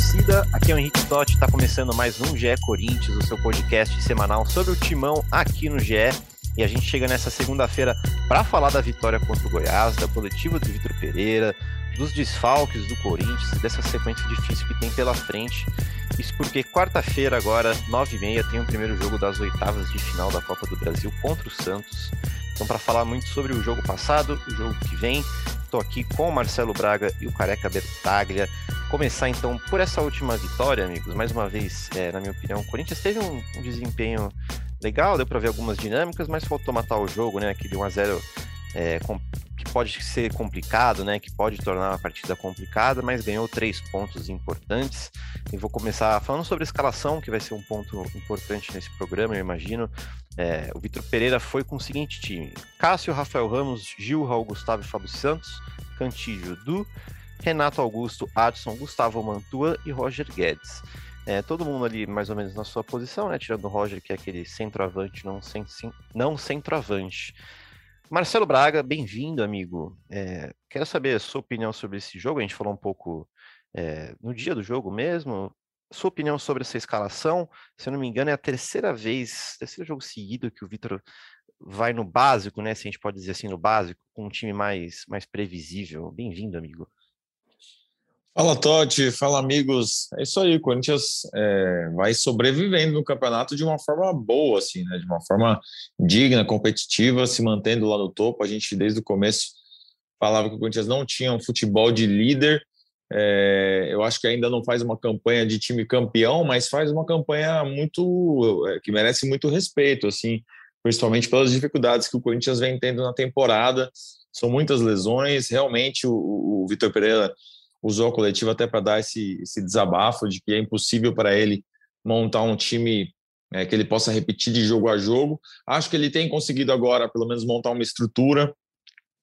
Torcida, aqui é o Henrique Totti, está começando mais um GE Corinthians, o seu podcast semanal sobre o timão aqui no GE. E a gente chega nessa segunda-feira para falar da vitória contra o Goiás, da coletiva do Vitor Pereira, dos desfalques do Corinthians, dessa sequência difícil que tem pela frente. Isso porque quarta-feira, agora, 9h30, tem o primeiro jogo das oitavas de final da Copa do Brasil contra o Santos. Então, para falar muito sobre o jogo passado, o jogo que vem, estou aqui com o Marcelo Braga e o Careca Bertaglia. Começar então por essa última vitória, amigos. Mais uma vez, é, na minha opinião, o Corinthians teve um, um desempenho legal, deu para ver algumas dinâmicas, mas faltou matar o jogo, né? Aquele 1x0 é, que pode ser complicado, né? Que pode tornar uma partida complicada, mas ganhou três pontos importantes. E vou começar falando sobre a escalação, que vai ser um ponto importante nesse programa, eu imagino. É, o Vitor Pereira foi com o seguinte time: Cássio, Rafael Ramos, Gil, Raul Gustavo e Fábio Santos, Cantígio, Du, Renato Augusto, Adson, Gustavo Mantua e Roger Guedes. É, todo mundo ali mais ou menos na sua posição, né? Tirando o Roger, que é aquele centroavante, não, não centroavante. Marcelo Braga, bem-vindo, amigo. É, quero saber a sua opinião sobre esse jogo. A gente falou um pouco é, no dia do jogo mesmo. Sua opinião sobre essa escalação, se eu não me engano, é a terceira vez, terceiro jogo seguido que o Vitor vai no básico, né? Se a gente pode dizer assim, no básico, com um time mais, mais previsível. Bem-vindo, amigo. Fala, Totti. Fala, amigos. É isso aí, o Corinthians é, vai sobrevivendo no campeonato de uma forma boa, assim, né? De uma forma digna, competitiva, se mantendo lá no topo. A gente, desde o começo, falava que o Corinthians não tinha um futebol de líder. É, eu acho que ainda não faz uma campanha de time campeão, mas faz uma campanha muito é, que merece muito respeito, assim, principalmente pelas dificuldades que o Corinthians vem tendo na temporada. São muitas lesões. Realmente, o, o Vitor Pereira usou a coletiva até para dar esse, esse desabafo de que é impossível para ele montar um time é, que ele possa repetir de jogo a jogo. Acho que ele tem conseguido agora, pelo menos, montar uma estrutura.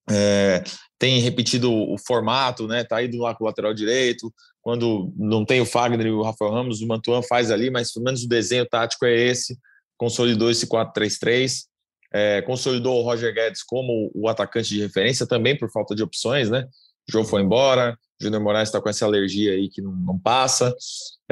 É, tem repetido o formato, né? Tá indo lá com o lateral direito. Quando não tem o Fagner e o Rafael Ramos, o Mantuan faz ali, mas pelo menos o desenho tático é esse. Consolidou esse 4-3-3. É, consolidou o Roger Guedes como o atacante de referência também por falta de opções, né? O João foi embora, Júnior Moraes está com essa alergia aí que não, não passa.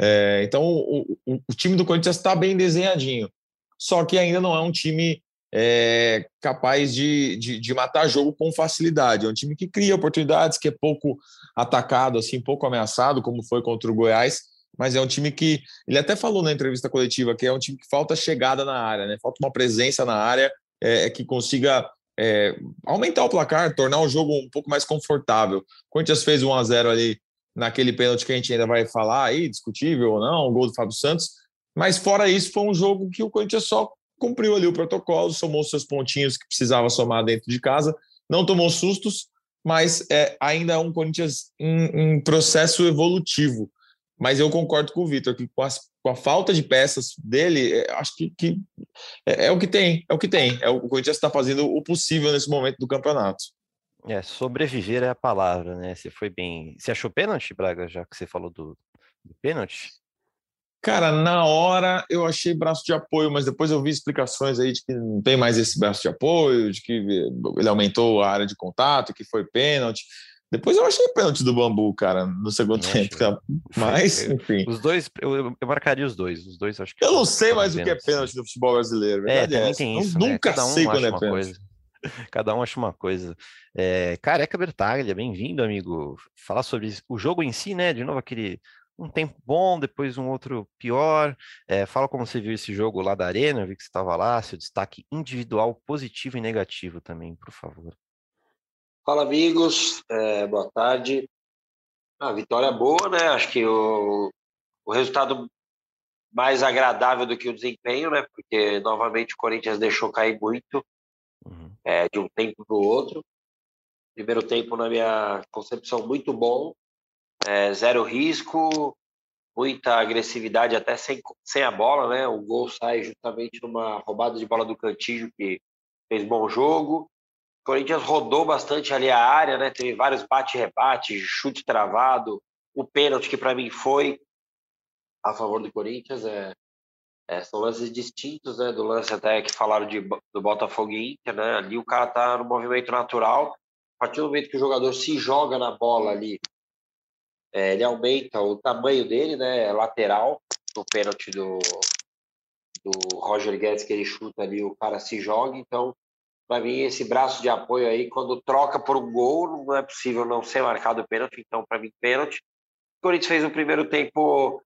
É, então, o, o, o, time do Corinthians está bem desenhadinho. Só que ainda não é um time é, capaz de, de, de, matar jogo com facilidade. É um time que cria oportunidades, que é pouco atacado, assim, pouco ameaçado, como foi contra o Goiás. Mas é um time que. Ele até falou na entrevista coletiva que é um time que falta chegada na área, né? Falta uma presença na área é, que consiga é, aumentar o placar, tornar o jogo um pouco mais confortável. O Corinthians fez 1 a 0 ali naquele pênalti que a gente ainda vai falar aí, discutível ou não, o gol do Fábio Santos. Mas fora isso, foi um jogo que o Corinthians só cumpriu ali o protocolo, somou seus pontinhos que precisava somar dentro de casa, não tomou sustos, mas é, ainda é um Corinthians em, em processo evolutivo. Mas eu concordo com o Vitor que com, as, com, a falta de peças dele, é, acho que, que é, é, o que tem, é o que tem. É, o Corinthians está fazendo o possível nesse momento do campeonato. É, sobreviver é a palavra, né? Você foi bem. Você achou pênalti, Braga, já que você falou do, do pênalti? Cara, na hora eu achei braço de apoio, mas depois eu vi explicações aí de que não tem mais esse braço de apoio, de que ele aumentou a área de contato, que foi pênalti. Depois eu achei pênalti do Bambu, cara, no segundo tempo. Tá? Mas, enfim. Os dois, eu, eu, marcaria os dois. Os dois acho que. Eu não sei mais o que é pênalti no futebol brasileiro. É, também é tem isso. Né? Nunca um sei quando é pênalti. Coisa. Cada um acha uma coisa. É, Careca Bertaglia, bem-vindo, amigo. Falar sobre o jogo em si, né? De novo, aquele um tempo bom, depois um outro pior. É, fala como você viu esse jogo lá da Arena, eu vi que você estava lá, seu destaque individual positivo e negativo também, por favor. Fala, amigos. É, boa tarde. A vitória boa, né? Acho que o, o resultado mais agradável do que o desempenho, né? Porque, novamente, o Corinthians deixou cair muito uhum. é, de um tempo para o outro. Primeiro tempo, na minha concepção, muito bom. É, zero risco, muita agressividade até sem, sem a bola, né? O gol sai justamente numa roubada de bola do Cantillo, que fez bom jogo. Corinthians rodou bastante ali a área, né? Teve vários bate-rebate, chute travado, o pênalti que para mim foi a favor do Corinthians. É, é, são lances distintos, né? Do lance até que falaram de, do Botafogo e Inter, né? Ali o cara tá no movimento natural. A partir do momento que o jogador se joga na bola ali, é, ele aumenta o tamanho dele, né? Lateral, no pênalti do, do Roger Guedes, que ele chuta ali, o cara se joga. Então, para mim, esse braço de apoio aí, quando troca por um gol, não é possível não ser marcado o pênalti. Então, para mim, pênalti. O Corinthians fez um primeiro tempo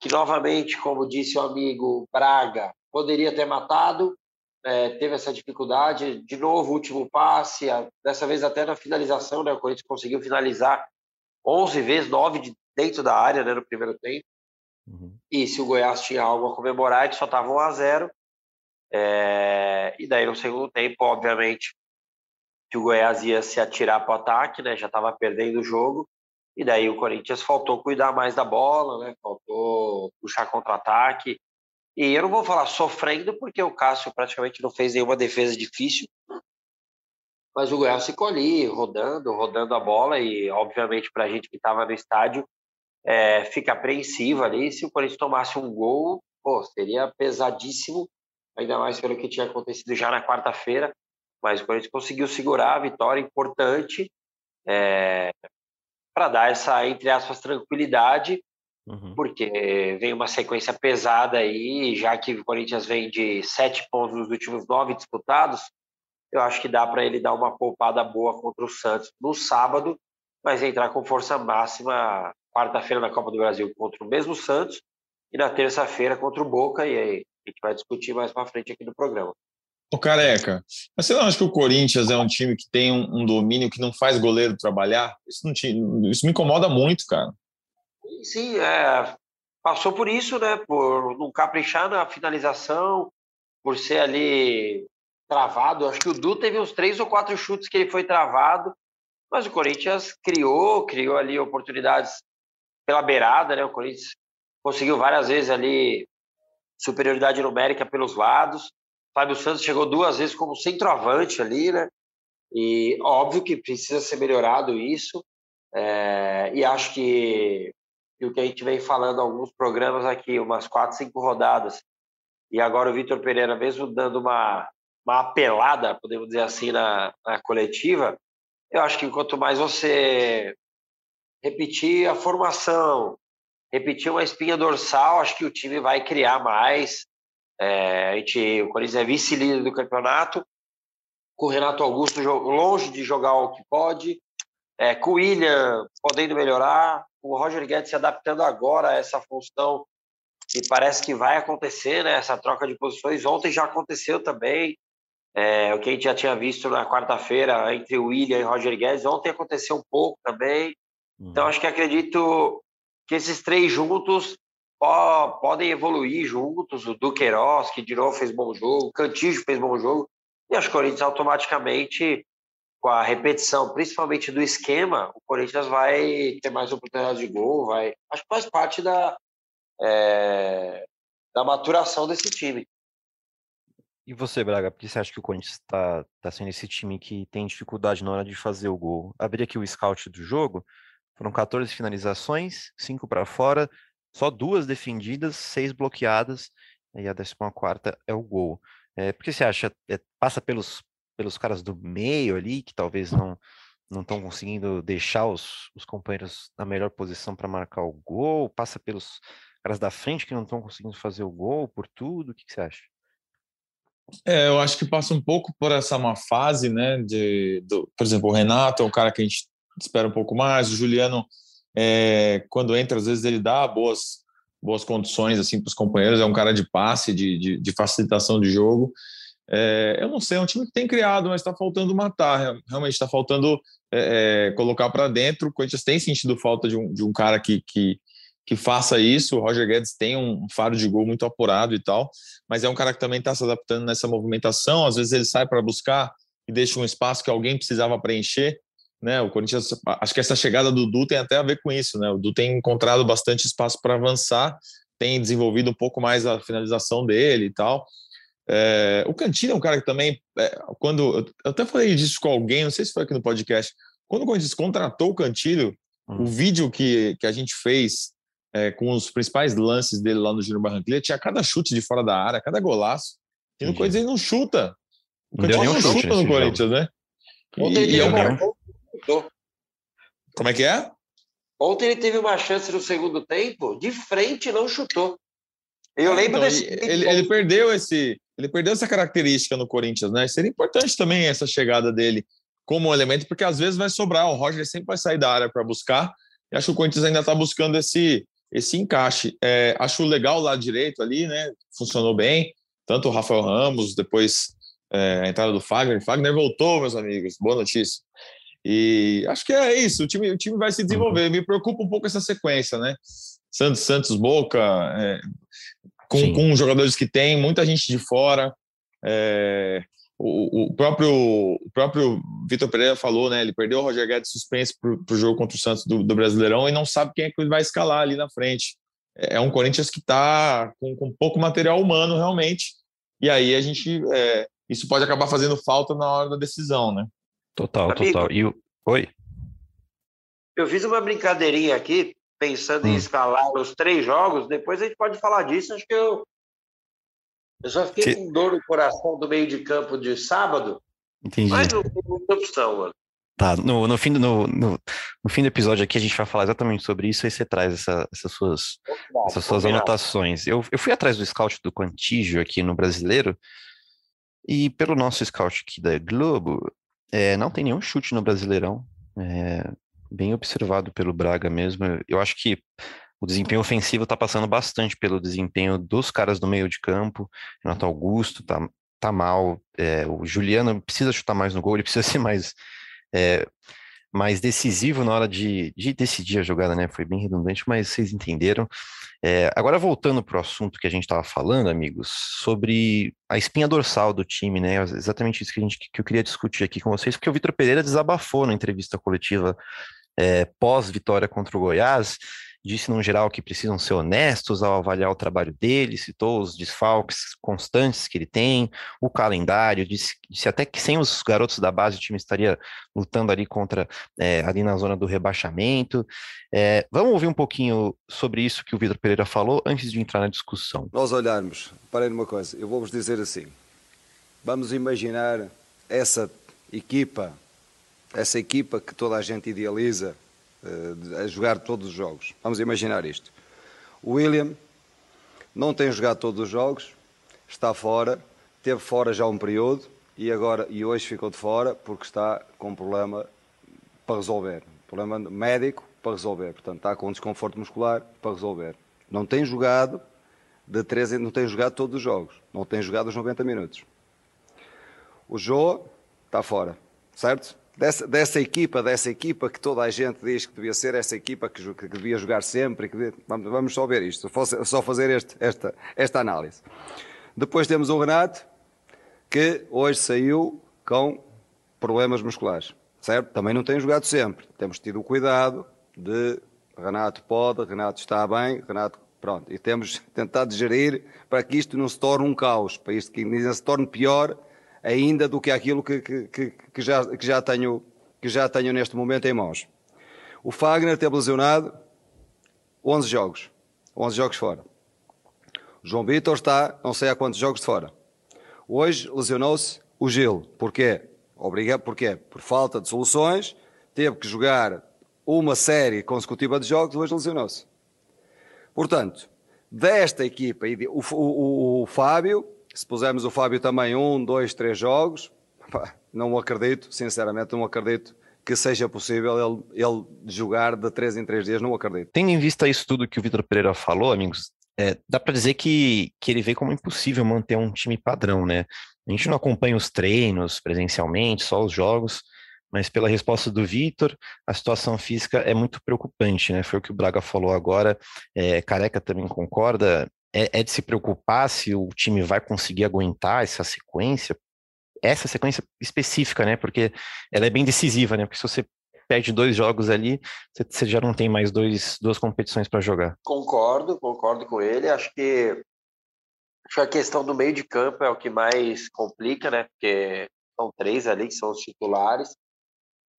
que, novamente, como disse o amigo Braga, poderia ter matado, é, teve essa dificuldade. De novo, último passe, dessa vez até na finalização, né? O Corinthians conseguiu finalizar 11 vezes, 9 de dentro da área né, no primeiro tempo. Uhum. E se o Goiás tinha algo a comemorar, ele só estava 1 a 0 é, E daí no segundo tempo, obviamente, que o Goiás ia se atirar para o ataque, né? Já estava perdendo o jogo. E daí o Corinthians faltou cuidar mais da bola, né? Faltou puxar contra-ataque. E eu não vou falar sofrendo, porque o Cássio praticamente não fez nenhuma defesa difícil. Mas o Goiás ficou ali, rodando, rodando a bola. E, obviamente, para a gente que estava no estádio, é, fica apreensivo ali. Se o Corinthians tomasse um gol, pô, seria pesadíssimo, ainda mais pelo que tinha acontecido já na quarta-feira. Mas o Corinthians conseguiu segurar a vitória importante é, para dar essa, entre aspas, tranquilidade Uhum. Porque vem uma sequência pesada aí, já que o Corinthians vem de sete pontos nos últimos nove disputados, eu acho que dá para ele dar uma poupada boa contra o Santos no sábado, mas entrar com força máxima quarta-feira na Copa do Brasil contra o mesmo Santos e na terça-feira contra o Boca, e aí a gente vai discutir mais para frente aqui no programa. Ô Careca, mas você não acha que o Corinthians é um time que tem um, um domínio que não faz goleiro trabalhar? Isso, não isso me incomoda muito, cara. Sim, é, passou por isso, né? Por não caprichar na finalização, por ser ali travado. Acho que o Du teve uns três ou quatro chutes que ele foi travado, mas o Corinthians criou, criou ali oportunidades pela beirada, né? O Corinthians conseguiu várias vezes ali superioridade numérica pelos lados. Fábio Santos chegou duas vezes como centroavante ali, né? E óbvio que precisa ser melhorado isso. É, e acho que o que a gente vem falando alguns programas aqui, umas quatro, cinco rodadas, e agora o Vitor Pereira, mesmo dando uma, uma apelada, podemos dizer assim, na, na coletiva, eu acho que quanto mais você repetir a formação, repetir uma espinha dorsal, acho que o time vai criar mais. É, a gente, o Corinthians é vice-líder do campeonato, com o Renato Augusto longe de jogar o que pode, é, com o William podendo melhorar, o Roger Guedes se adaptando agora a essa função que parece que vai acontecer, né? Essa troca de posições. Ontem já aconteceu também. É, o que a gente já tinha visto na quarta-feira entre o William e Roger Guedes, ontem aconteceu um pouco também. Uhum. Então, acho que acredito que esses três juntos podem evoluir juntos. O Duqueiroz, que de novo fez bom jogo, o Cantijo fez bom jogo, e as Corinthians automaticamente com a repetição, principalmente do esquema, o Corinthians vai ter mais oportunidades de gol, vai. Acho que faz parte da, é, da maturação desse time. E você, Braga, por que você acha que o Corinthians está tá sendo esse time que tem dificuldade na hora de fazer o gol? Abri aqui o scout do jogo, foram 14 finalizações, 5 para fora, só duas defendidas, seis bloqueadas, e a 14 é o gol. É, por que você acha? É, passa pelos pelos caras do meio ali, que talvez não não estão conseguindo deixar os, os companheiros na melhor posição para marcar o gol, passa pelos caras da frente que não estão conseguindo fazer o gol, por tudo, o que, que você acha? É, eu acho que passa um pouco por essa má fase, né? De, do, por exemplo, o Renato é um cara que a gente espera um pouco mais, o Juliano, é, quando entra, às vezes ele dá boas, boas condições assim para os companheiros, é um cara de passe, de, de, de facilitação de jogo. É, eu não sei, é um time que tem criado, mas está faltando matar. Realmente está faltando é, colocar para dentro. O Corinthians tem sentido falta de um, de um cara que, que, que faça isso. O Roger Guedes tem um faro de gol muito apurado e tal, mas é um cara que também está se adaptando nessa movimentação. Às vezes ele sai para buscar e deixa um espaço que alguém precisava preencher. Né, o Corinthians, acho que essa chegada do Du tem até a ver com isso, né? O Du tem encontrado bastante espaço para avançar, tem desenvolvido um pouco mais a finalização dele e tal. É, o Cantino é um cara que também, é, quando eu até falei disso com alguém, não sei se foi aqui no podcast, quando o Corinthians contratou o Cantilho, hum. o vídeo que, que a gente fez é, com os principais lances dele lá no Júnior Barranquilla tinha cada chute de fora da área, cada golaço. E no Corinthians ele não chuta. O Cantilho não, não chuta no Corinthians, jogo. né? E, e é um... Como é que é? Ontem ele teve uma chance no segundo tempo, de frente não chutou. Eu é, lembro então, desse. Ele, ele, perdeu esse, ele perdeu essa característica no Corinthians, né? Seria importante também essa chegada dele como elemento, porque às vezes vai sobrar. O Roger sempre vai sair da área para buscar. E acho que o Corinthians ainda está buscando esse, esse encaixe. É, acho legal lá direito ali, né? Funcionou bem. Tanto o Rafael Ramos, depois é, a entrada do Fagner. Fagner voltou, meus amigos. Boa notícia. E acho que é isso. O time, o time vai se desenvolver. Me preocupa um pouco essa sequência, né? Santos, Santos, Boca, é, com, com jogadores que tem, muita gente de fora. É, o, o, próprio, o próprio Vitor Pereira falou, né? Ele perdeu o Roger Guedes suspenso para o jogo contra o Santos do, do, Brasileirão e não sabe quem é que ele vai escalar ali na frente. É, é um Corinthians que está com, com pouco material humano, realmente. E aí a gente. É, isso pode acabar fazendo falta na hora da decisão, né? Total, Amigo, total. E o... Oi. Eu fiz uma brincadeirinha aqui, pensando hum. em escalar os três jogos. Depois a gente pode falar disso. Acho que eu eu só fiquei que... com dor no coração do meio de campo de sábado. Entendi. Mas não tem muita opção, mano. Tá, no, no, fim do, no, no, no, fim do episódio aqui a gente vai falar exatamente sobre isso e você traz essa, essas suas, essas suas anotações. Eu, eu fui atrás do scout do Quantígio aqui no Brasileiro e pelo nosso scout aqui da Globo, é, não tem nenhum chute no Brasileirão. É, bem observado pelo Braga mesmo. Eu acho que o desempenho ofensivo está passando bastante pelo desempenho dos caras do meio de campo. Renato Augusto tá, tá mal. É, o Juliano precisa chutar mais no gol, ele precisa ser mais, é, mais decisivo na hora de, de decidir a jogada, né? Foi bem redundante, mas vocês entenderam. É, agora, voltando para o assunto que a gente estava falando, amigos, sobre a espinha dorsal do time, né? Exatamente isso que, a gente, que eu queria discutir aqui com vocês, porque o Vitor Pereira desabafou na entrevista coletiva é, pós-vitória contra o Goiás, disse no geral que precisam ser honestos ao avaliar o trabalho dele, citou os desfalques constantes que ele tem, o calendário, disse, disse até que sem os garotos da base o time estaria lutando ali contra, é, ali na zona do rebaixamento. É, vamos ouvir um pouquinho sobre isso que o Vitor Pereira falou antes de entrar na discussão. Nós olharmos, parem numa coisa, eu vou-vos dizer assim, vamos imaginar essa equipa, essa equipa que toda a gente idealiza, a jogar todos os jogos. Vamos imaginar isto. O William não tem jogado todos os jogos, está fora, teve fora já um período e agora e hoje ficou de fora porque está com um problema para resolver, problema médico para resolver, portanto está com um desconforto muscular para resolver. Não tem jogado de 13, não tem jogado todos os jogos, não tem jogado os 90 minutos. O Joe está fora, certo? Dessa, dessa equipa, dessa equipa que toda a gente diz que devia ser essa equipa que, que devia jogar sempre, que vamos, vamos, só ver isto, só fazer este, esta, esta análise. Depois temos o Renato, que hoje saiu com problemas musculares, certo? Também não tem jogado sempre. Temos tido o cuidado de Renato pode, Renato está bem, Renato pronto. E temos tentado gerir para que isto não se torne um caos, para isto que ainda se torne pior ainda do que aquilo que, que, que, já, que, já tenho, que já tenho neste momento em mãos. O Fagner teve lesionado 11 jogos. 11 jogos fora. O João Vitor está não sei há quantos jogos de fora. Hoje lesionou-se o Gil. Porquê? Obrigado, porquê? Por falta de soluções, teve que jogar uma série consecutiva de jogos, hoje lesionou-se. Portanto, desta equipa, o, o, o, o Fábio se pusermos o Fábio também um, dois, três jogos, não acredito, sinceramente, não acredito que seja possível ele, ele jogar de três em três dias, não acredito. Tendo em vista isso tudo que o Vitor Pereira falou, amigos, é, dá para dizer que, que ele vê como impossível manter um time padrão, né? A gente não acompanha os treinos presencialmente, só os jogos, mas pela resposta do Vitor, a situação física é muito preocupante, né? Foi o que o Braga falou agora, é, Careca também concorda, é, é de se preocupar se o time vai conseguir aguentar essa sequência, essa sequência específica, né? Porque ela é bem decisiva, né? Porque se você perde dois jogos ali, você já não tem mais dois, duas competições para jogar. Concordo, concordo com ele. Acho que, acho que a questão do meio de campo é o que mais complica, né? Porque são três ali que são os titulares.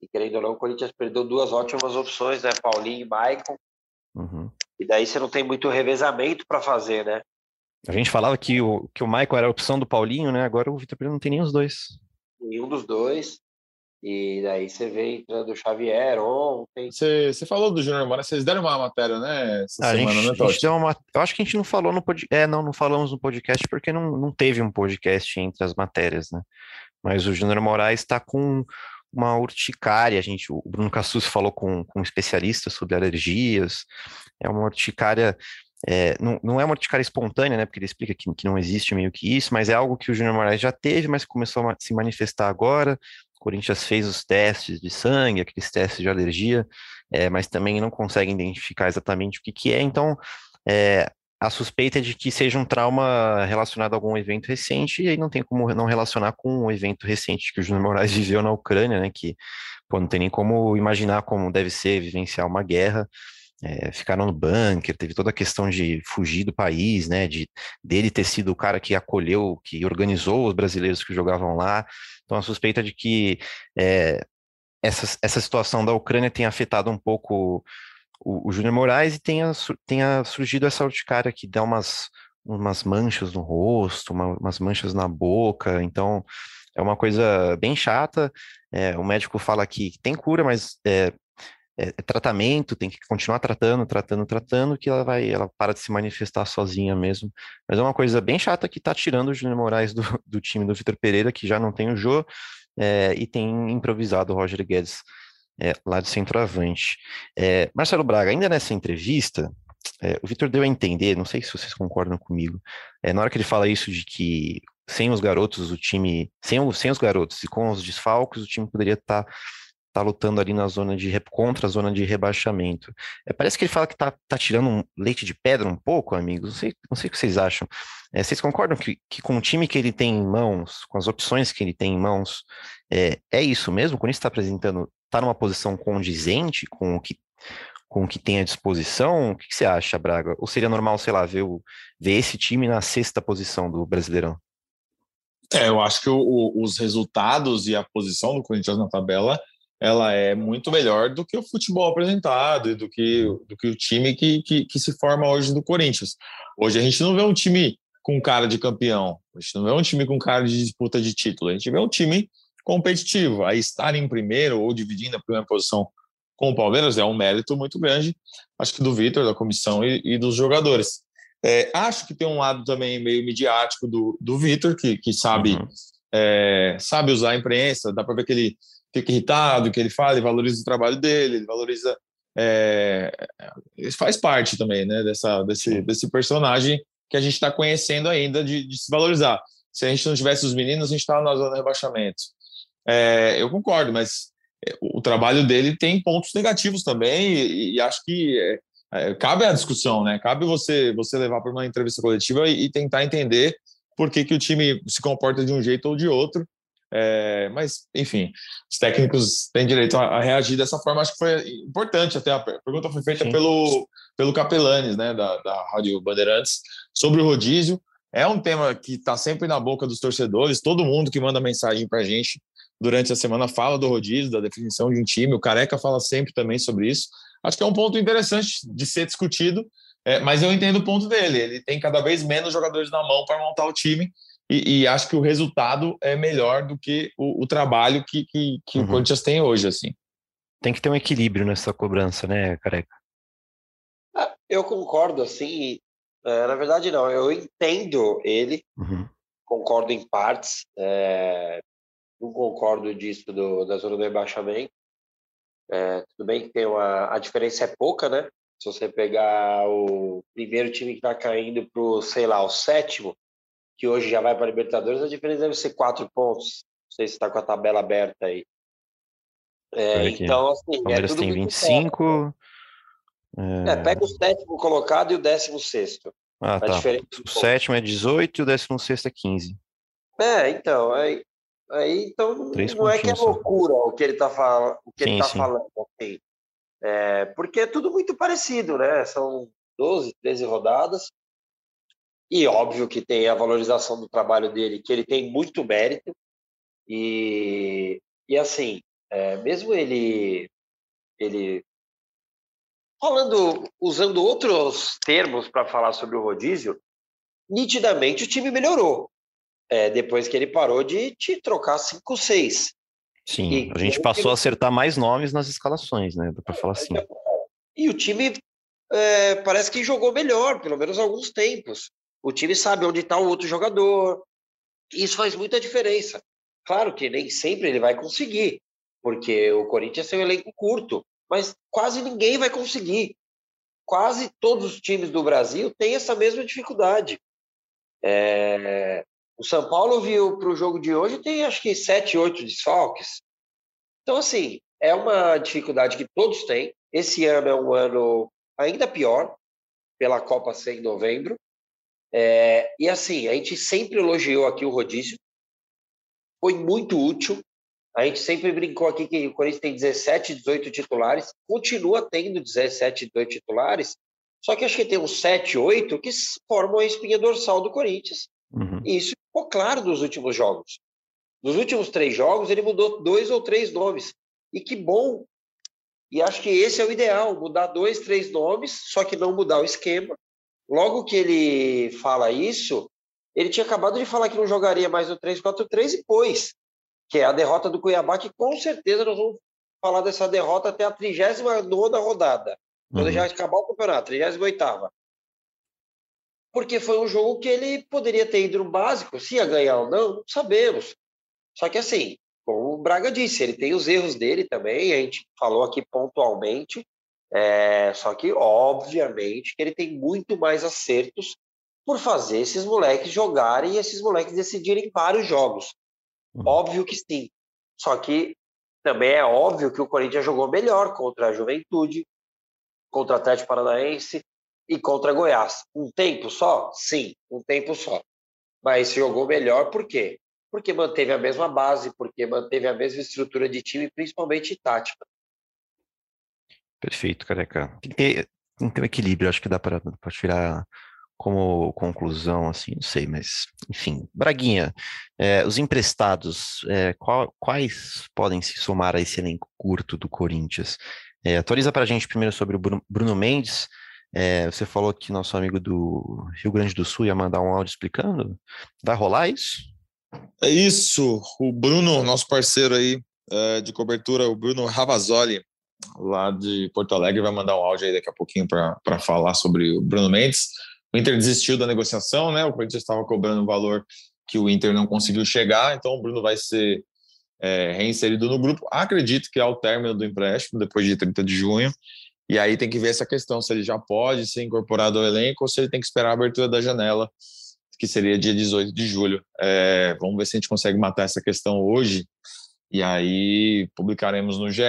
E querendo ou não, o Corinthians perdeu duas ótimas opções, né? Paulinho e Maicon. Uhum. E daí você não tem muito revezamento para fazer, né? A gente falava que o, que o Michael era a opção do Paulinho, né? Agora o Vitor Pereira não tem nem os dois. Nenhum dos dois. E daí você vê entrando o Xavier ontem. Você, você falou do Júnior Moraes, vocês deram uma matéria, né? Essa a semana, gente, né, a gente deu uma, eu acho que a gente não falou no podcast. É, não, não falamos no podcast porque não, não teve um podcast entre as matérias, né? Mas o Júnior Moraes está com uma urticária. A gente, o Bruno Cassus falou com, com um especialista sobre alergias. É uma urticária. É, não, não é uma urticária espontânea, né? Porque ele explica que, que não existe meio que isso, mas é algo que o Júnior Moraes já teve, mas começou a se manifestar agora. O Corinthians fez os testes de sangue, aqueles testes de alergia, é, mas também não consegue identificar exatamente o que, que é. Então, é, a suspeita é de que seja um trauma relacionado a algum evento recente, e aí não tem como não relacionar com um evento recente que o Júnior Moraes viveu na Ucrânia, né? Que pô, não tem nem como imaginar como deve ser vivenciar uma guerra. É, ficaram no bunker, teve toda a questão de fugir do país, né? De dele ter sido o cara que acolheu, que organizou os brasileiros que jogavam lá. Então a suspeita de que é, essa, essa situação da Ucrânia tenha afetado um pouco o, o Júnior Moraes e tenha, tenha surgido essa urticária que dá umas, umas manchas no rosto, uma, umas manchas na boca, então é uma coisa bem chata. É, o médico fala que tem cura, mas é, é, é, tratamento, tem que continuar tratando, tratando, tratando, que ela vai, ela para de se manifestar sozinha mesmo. Mas é uma coisa bem chata que está tirando o Júnior Moraes do, do time do Vitor Pereira, que já não tem o Jô, é, e tem improvisado o Roger Guedes é, lá de centroavante. É, Marcelo Braga, ainda nessa entrevista, é, o Vitor deu a entender, não sei se vocês concordam comigo, é, na hora que ele fala isso de que sem os garotos, o time, sem, sem os garotos e com os desfalques, o time poderia estar tá, tá lutando ali na zona de contra a zona de rebaixamento. É, parece que ele fala que tá, tá tirando um leite de pedra um pouco, amigos. Não sei, não sei o que vocês acham. É, vocês concordam que, que com o time que ele tem em mãos, com as opções que ele tem em mãos, é, é isso mesmo? Quando está apresentando está numa posição condizente com o que com o que tem à disposição? O que, que, você acha, Braga? Ou seria normal, sei lá, ver, o, ver esse time na sexta posição do Brasileirão? É, eu acho que o, o, os resultados e a posição do Corinthians na tabela ela é muito melhor do que o futebol apresentado e do que, do que o time que, que, que se forma hoje do Corinthians. Hoje a gente não vê um time com cara de campeão, a gente não vê um time com cara de disputa de título, a gente vê um time competitivo. Aí estar em primeiro ou dividindo a primeira posição com o Palmeiras é um mérito muito grande, acho que do Vitor, da comissão e, e dos jogadores. É, acho que tem um lado também meio midiático do, do Vitor, que, que sabe, uhum. é, sabe usar a imprensa, dá para ver que ele fica irritado, que ele fala, ele valoriza o trabalho dele, ele valoriza. É, faz parte também né, dessa, desse, desse personagem que a gente está conhecendo ainda de, de, se valorizar. Se a gente não tivesse os meninos, a gente estava na zona de rebaixamento. É, eu concordo, mas é, o trabalho dele tem pontos negativos também e, e acho que é, é, cabe a discussão, né? Cabe você você levar para uma entrevista coletiva e, e, tentar entender por que, que o time se comporta de um jeito ou de outro. É, mas, enfim, os técnicos têm direito a, a, reagir dessa forma. Acho que foi importante até a pergunta foi feita pelo, pelo Capelanes, né, da, da Rádio Bandeirantes, sobre o rodízio. É um tema que está sempre na boca dos torcedores, todo mundo que manda mensagem para a gente durante a semana fala do rodízio, da definição de um time. O Careca fala sempre também sobre isso. Acho que é um ponto interessante de ser discutido, é, mas eu entendo o ponto dele. Ele tem cada vez menos jogadores na mão para montar o time e, e, acho que o resultado é melhor do que o, o trabalho que, que, que uhum. o Corinthians tem hoje. assim. Tem que ter um equilíbrio nessa cobrança, né, Careca? Ah, eu concordo, assim. É, na verdade, não. Eu entendo ele, uhum. concordo em partes. É, não concordo disso do, da zona do rebaixamento. É, tudo bem que tem uma, a diferença é pouca, né? Se você pegar o primeiro time que está caindo para o, sei lá, o sétimo, que hoje já vai para a Libertadores, a diferença deve ser quatro pontos. Não sei se está com a tabela aberta aí. É, então, assim. O é Palmeiras é tem 25. É... é... pega o sétimo colocado e o décimo sexto. Ah, tá. O sétimo é 18 e o décimo sexto é 15. É, então, aí, Aí, então, Três não é que é loucura o que ele está sim, ele tá falando. Assim. É, porque é tudo muito parecido, né? São 12, 13 rodadas. E óbvio que tem a valorização do trabalho dele, que ele tem muito mérito. E, e assim, é, mesmo ele, ele falando, usando outros termos para falar sobre o rodízio, nitidamente o time melhorou é, depois que ele parou de te trocar 5, 6. Sim, e, a gente passou a acertar mais nomes nas escalações, né? Dá para falar assim. E o time é, parece que jogou melhor, pelo menos alguns tempos. O time sabe onde está o outro jogador. Isso faz muita diferença. Claro que nem sempre ele vai conseguir, porque o Corinthians tem um elenco curto, mas quase ninguém vai conseguir. Quase todos os times do Brasil têm essa mesma dificuldade. É... O São Paulo viu para o jogo de hoje tem acho que sete, oito desfalques. Então, assim, é uma dificuldade que todos têm. Esse ano é um ano ainda pior, pela Copa ser em novembro. É, e assim, a gente sempre elogiou aqui o rodízio, foi muito útil. A gente sempre brincou aqui que o Corinthians tem 17, 18 titulares, continua tendo 17, 18 titulares, só que acho que tem uns 7, 8 que formam a espinha dorsal do Corinthians. Uhum. E isso ficou claro nos últimos jogos. Nos últimos três jogos, ele mudou dois ou três nomes. E que bom e acho que esse é o ideal, mudar dois, três nomes, só que não mudar o esquema. Logo que ele fala isso, ele tinha acabado de falar que não jogaria mais no 3-4-3 e pôs, que é a derrota do Cuiabá, que com certeza nós vamos falar dessa derrota até a 39 rodada, quando uhum. já acabar o campeonato, 38 Porque foi um jogo que ele poderia ter ido no básico, se ia ganhar ou não, não sabemos. Só que assim, como o Braga disse, ele tem os erros dele também, a gente falou aqui pontualmente, é, só que, obviamente, que ele tem muito mais acertos por fazer esses moleques jogarem e esses moleques decidirem vários jogos. Uhum. Óbvio que sim. Só que também é óbvio que o Corinthians jogou melhor contra a Juventude, contra o Atlético Paranaense e contra Goiás. Um tempo só? Sim, um tempo só. Mas jogou melhor por quê? porque manteve a mesma base, porque manteve a mesma estrutura de time, principalmente tática. Perfeito, careca. Tem que ter, tem que ter um equilíbrio, acho que dá para tirar como conclusão, assim, não sei, mas enfim. Braguinha, é, os emprestados, é, qual, quais podem se somar a esse elenco curto do Corinthians? É, atualiza para a gente primeiro sobre o Bruno Mendes. É, você falou que nosso amigo do Rio Grande do Sul ia mandar um áudio explicando. Vai rolar isso? É isso, o Bruno, nosso parceiro aí é, de cobertura, o Bruno Ravazoli, lá de Porto Alegre, vai mandar um áudio aí daqui a pouquinho para falar sobre o Bruno Mendes. O Inter desistiu da negociação, né? O Corinthians estava cobrando um valor que o Inter não conseguiu chegar, então o Bruno vai ser é, reinserido no grupo. Acredito que ao término do empréstimo, depois de 30 de junho. E aí tem que ver essa questão, se ele já pode ser incorporado ao elenco ou se ele tem que esperar a abertura da janela que seria dia 18 de julho. É, vamos ver se a gente consegue matar essa questão hoje e aí publicaremos no GE.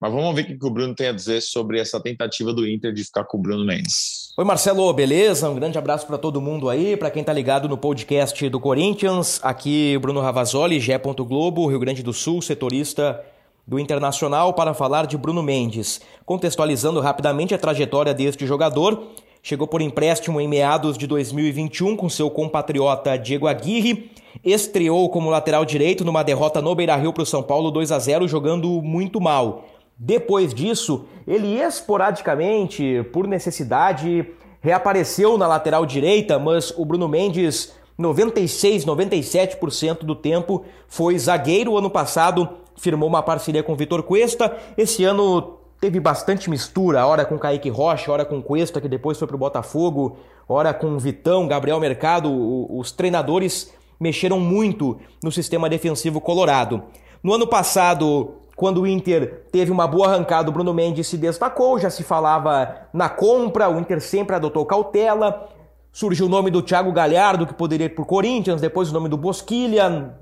Mas vamos ver o que o Bruno tem a dizer sobre essa tentativa do Inter de ficar com o Bruno Mendes. Oi, Marcelo, beleza? Um grande abraço para todo mundo aí, para quem tá ligado no podcast do Corinthians. Aqui, Bruno Ravazoli, GE. Globo, Rio Grande do Sul, setorista do Internacional, para falar de Bruno Mendes. Contextualizando rapidamente a trajetória deste jogador, Chegou por empréstimo em meados de 2021 com seu compatriota Diego Aguirre. Estreou como lateral direito numa derrota no Beira-Rio para o São Paulo 2 a 0 jogando muito mal. Depois disso, ele esporadicamente, por necessidade, reapareceu na lateral direita, mas o Bruno Mendes, 96, 97% do tempo, foi zagueiro. Ano passado, firmou uma parceria com o Vitor Cuesta. Esse ano teve bastante mistura, hora com Kaique Rocha, hora com Cuesta, que depois foi pro Botafogo, hora com Vitão, Gabriel Mercado, os treinadores mexeram muito no sistema defensivo colorado. No ano passado, quando o Inter teve uma boa arrancada, o Bruno Mendes se destacou, já se falava na compra, o Inter sempre adotou cautela. Surgiu o nome do Thiago Galhardo, que poderia ir por Corinthians, depois o nome do Bosquilha,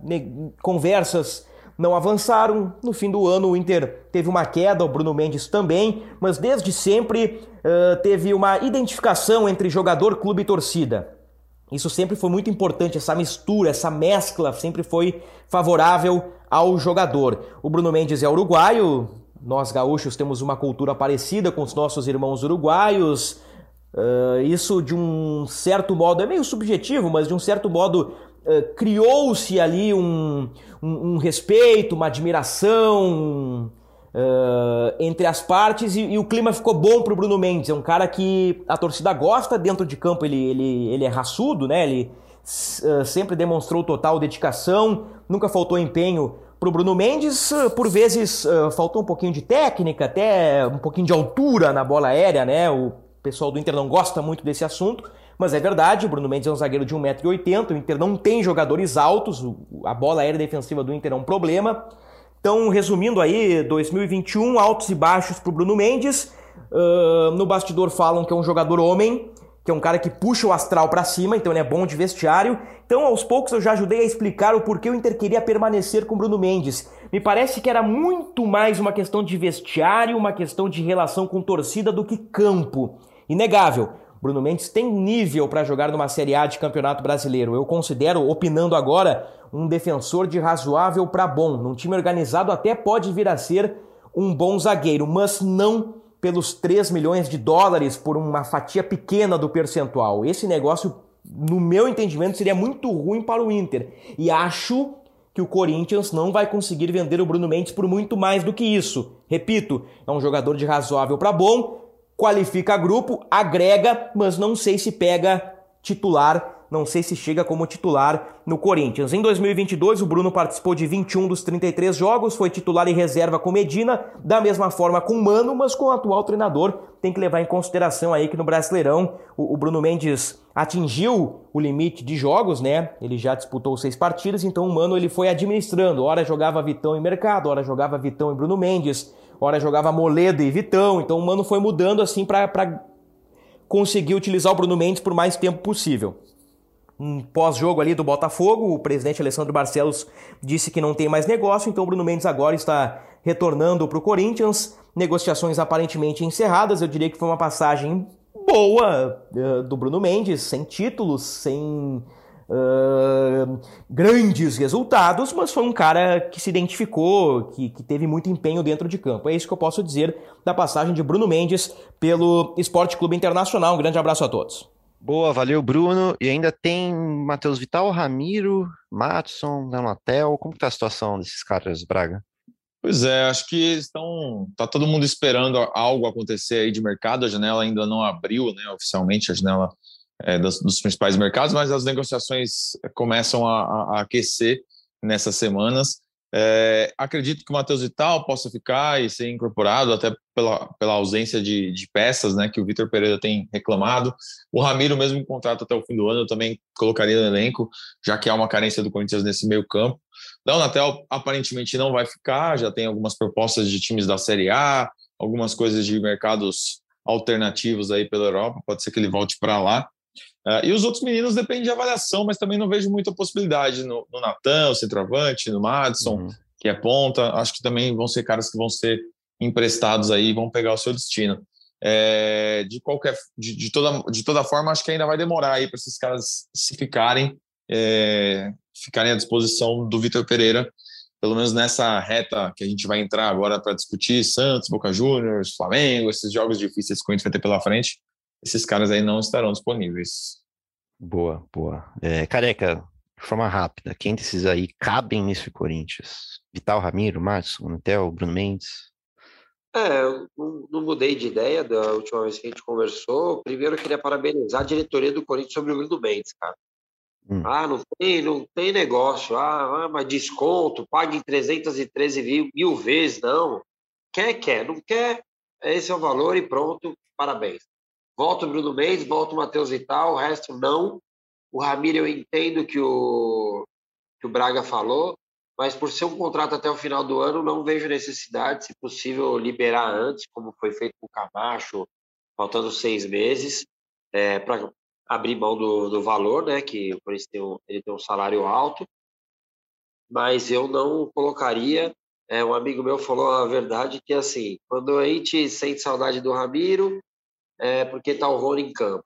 conversas não avançaram. No fim do ano, o Inter teve uma queda, o Bruno Mendes também, mas desde sempre uh, teve uma identificação entre jogador, clube e torcida. Isso sempre foi muito importante, essa mistura, essa mescla sempre foi favorável ao jogador. O Bruno Mendes é uruguaio, nós gaúchos temos uma cultura parecida com os nossos irmãos uruguaios. Uh, isso de um certo modo é meio subjetivo, mas de um certo modo uh, criou-se ali um, um, um respeito, uma admiração uh, entre as partes e, e, o clima ficou bom para o Bruno Mendes. É um cara que a torcida gosta, dentro de campo ele, ele, ele é raçudo, né? ele uh, sempre demonstrou total dedicação, nunca faltou empenho para o Bruno Mendes, por vezes faltou um pouquinho de técnica, até um pouquinho de altura na bola aérea, né? O pessoal do Inter não gosta muito desse assunto, mas é verdade, o Bruno Mendes é um zagueiro de 1,80m, o Inter não tem jogadores altos, a bola aérea defensiva do Inter é um problema. Então, resumindo aí, 2021, altos e baixos para o Bruno Mendes. Uh, no bastidor falam que é um jogador homem, que é um cara que puxa o astral para cima, então ele é bom de vestiário. Então, aos poucos, eu já ajudei a explicar o porquê o Inter queria permanecer com o Bruno Mendes. Me parece que era muito mais uma questão de vestiário, uma questão de relação com torcida do que campo. Inegável. Bruno Mendes tem nível para jogar numa Série A de Campeonato Brasileiro. Eu considero, opinando agora, um defensor de razoável para bom. Num time organizado até pode vir a ser um bom zagueiro, mas não pelos 3 milhões de dólares por uma fatia pequena do percentual. Esse negócio, no meu entendimento, seria muito ruim para o Inter. E acho que o Corinthians não vai conseguir vender o Bruno Mendes por muito mais do que isso. Repito, é um jogador de razoável para bom, qualifica grupo, agrega, mas não sei se pega titular não sei se chega como titular no Corinthians. Em 2022, o Bruno participou de 21 dos 33 jogos, foi titular e reserva com Medina, da mesma forma com Mano, mas com o atual treinador. Tem que levar em consideração aí que no Brasileirão o, Bruno Mendes atingiu o limite de jogos, né? Ele já disputou seis partidas, então o Mano ele foi administrando. Ora jogava Vitão e Mercado, ora jogava Vitão e Bruno Mendes, ora jogava Moledo e Vitão. Então o Mano foi mudando assim para conseguir utilizar o Bruno Mendes por mais tempo possível um pós-jogo ali do Botafogo, o presidente Alessandro Barcelos disse que não tem mais negócio, então o Bruno Mendes agora está retornando para o Corinthians. Negociações aparentemente encerradas, eu diria que foi uma passagem boa uh, do Bruno Mendes, sem títulos, sem uh, grandes resultados, mas foi um cara que se identificou, que, que teve muito empenho dentro de campo. É isso que eu posso dizer da passagem de Bruno Mendes pelo Esporte Clube Internacional. Um grande abraço a todos. Boa, valeu, Bruno. E ainda tem Matheus Vital, Ramiro, Matson, Danatel. Como está a situação desses caras, Braga? Pois é, acho que estão. Tá todo mundo esperando algo acontecer aí de mercado. A janela ainda não abriu, né? Oficialmente, a janela é, dos, dos, principais mercados, mas as negociações começam a, a, a aquecer nessas semanas. É, acredito que o Matheus Vital possa ficar e ser incorporado, até pela, pela ausência de, de peças né, que o Vitor Pereira tem reclamado. O Ramiro, mesmo em contrato até o fim do ano, eu também colocaria no elenco, já que há uma carência do Corinthians nesse meio campo. Não, Natel aparentemente não vai ficar, já tem algumas propostas de times da Série A, algumas coisas de mercados alternativos aí pela Europa, pode ser que ele volte para lá. Uh, e os outros meninos dependem de avaliação, mas também não vejo muita possibilidade no, no Natan, o centroavante, no Madison, uhum. que é ponta. Acho que também vão ser caras que vão ser emprestados aí vão pegar o seu destino. É, de qualquer, de, de, toda, de toda forma, acho que ainda vai demorar aí para esses caras se ficarem, é, ficarem à disposição do Vitor Pereira, pelo menos nessa reta que a gente vai entrar agora para discutir Santos, Boca Juniors, Flamengo, esses jogos difíceis que a gente vai ter pela frente esses caras aí não estarão disponíveis. Boa, boa. É, careca, de forma rápida, quem desses aí cabem nesse Corinthians? Vital Ramiro, Márcio, Natel, Bruno Mendes? É, eu não, não, mudei de ideia da última vez que a gente conversou. Primeiro, eu queria parabenizar a diretoria do Corinthians sobre o Bruno Mendes, cara. Hum. Ah, não tem, não tem negócio. Ah, ah, mas desconto, pague 313 mil, mil vezes. Não. Quer, quer. Não quer, esse é o valor e pronto. Parabéns. Volta o Bruno Mendes, volta o Matheus Vital, o resto não. O Ramiro eu entendo que o, que o Braga falou, mas por ser um contrato até o final do ano, não vejo necessidade, se possível, liberar antes, como foi feito com o Camacho, faltando seis meses, é, para abrir mão do, do valor, né? Que por isso tem um, ele tem um salário alto, mas eu não colocaria. É, um amigo meu falou a verdade que assim, quando a gente sente saudade do Ramiro, é, porque está o Rony em campo.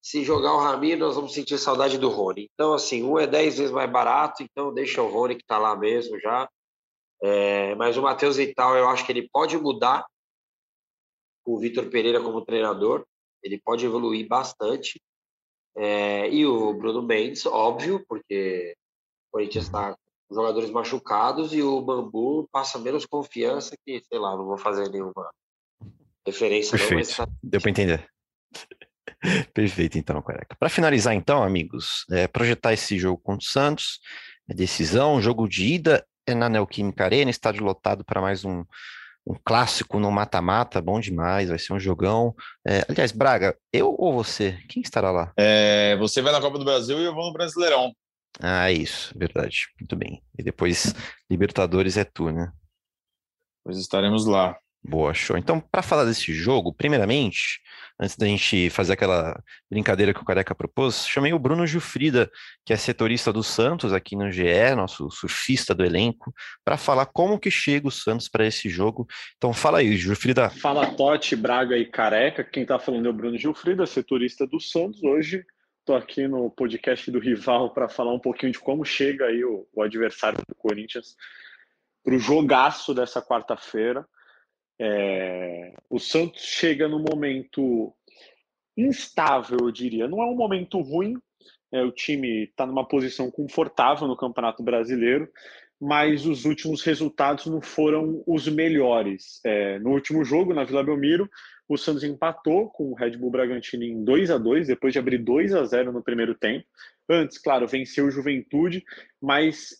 Se jogar o Ramiro, nós vamos sentir saudade do Rony. Então, assim, um é dez vezes mais barato, então deixa o Rony que está lá mesmo já. É, mas o Matheus Vital, eu acho que ele pode mudar o Vitor Pereira como treinador, ele pode evoluir bastante. É, e o Bruno Mendes, óbvio, porque o Corinthians está com jogadores machucados e o Bambu passa menos confiança que, sei lá, não vou fazer nenhuma referência. Perfeito. Não, mas... Deu para entender. Perfeito, então, careca. Para finalizar, então, amigos, é, projetar esse jogo contra o Santos, é decisão, jogo de ida é na Neoquímica Arena, estádio lotado para mais um, um clássico no mata-mata, bom demais, vai ser um jogão. É, aliás, Braga, eu ou você? Quem estará lá? É, você vai na Copa do Brasil e eu vou no Brasileirão. Ah, isso, verdade. Muito bem. E depois, Libertadores é tu, né? Pois estaremos lá. Boa, show. Então, para falar desse jogo, primeiramente, antes da gente fazer aquela brincadeira que o Careca propôs, chamei o Bruno Gilfrida, que é setorista do Santos aqui no GE, nosso surfista do elenco, para falar como que chega o Santos para esse jogo. Então, fala aí, Gilfrida. Fala Totti, Braga e Careca. Quem está falando é o Bruno Gilfrida, setorista do Santos. Hoje estou aqui no podcast do Rival para falar um pouquinho de como chega aí o, o adversário do Corinthians para o jogaço dessa quarta-feira. É, o Santos chega no momento instável, eu diria. Não é um momento ruim, é, o time está numa posição confortável no Campeonato Brasileiro, mas os últimos resultados não foram os melhores. É, no último jogo, na Vila Belmiro, o Santos empatou com o Red Bull Bragantino em 2 a 2 depois de abrir 2 a 0 no primeiro tempo. Antes, claro, venceu o Juventude, mas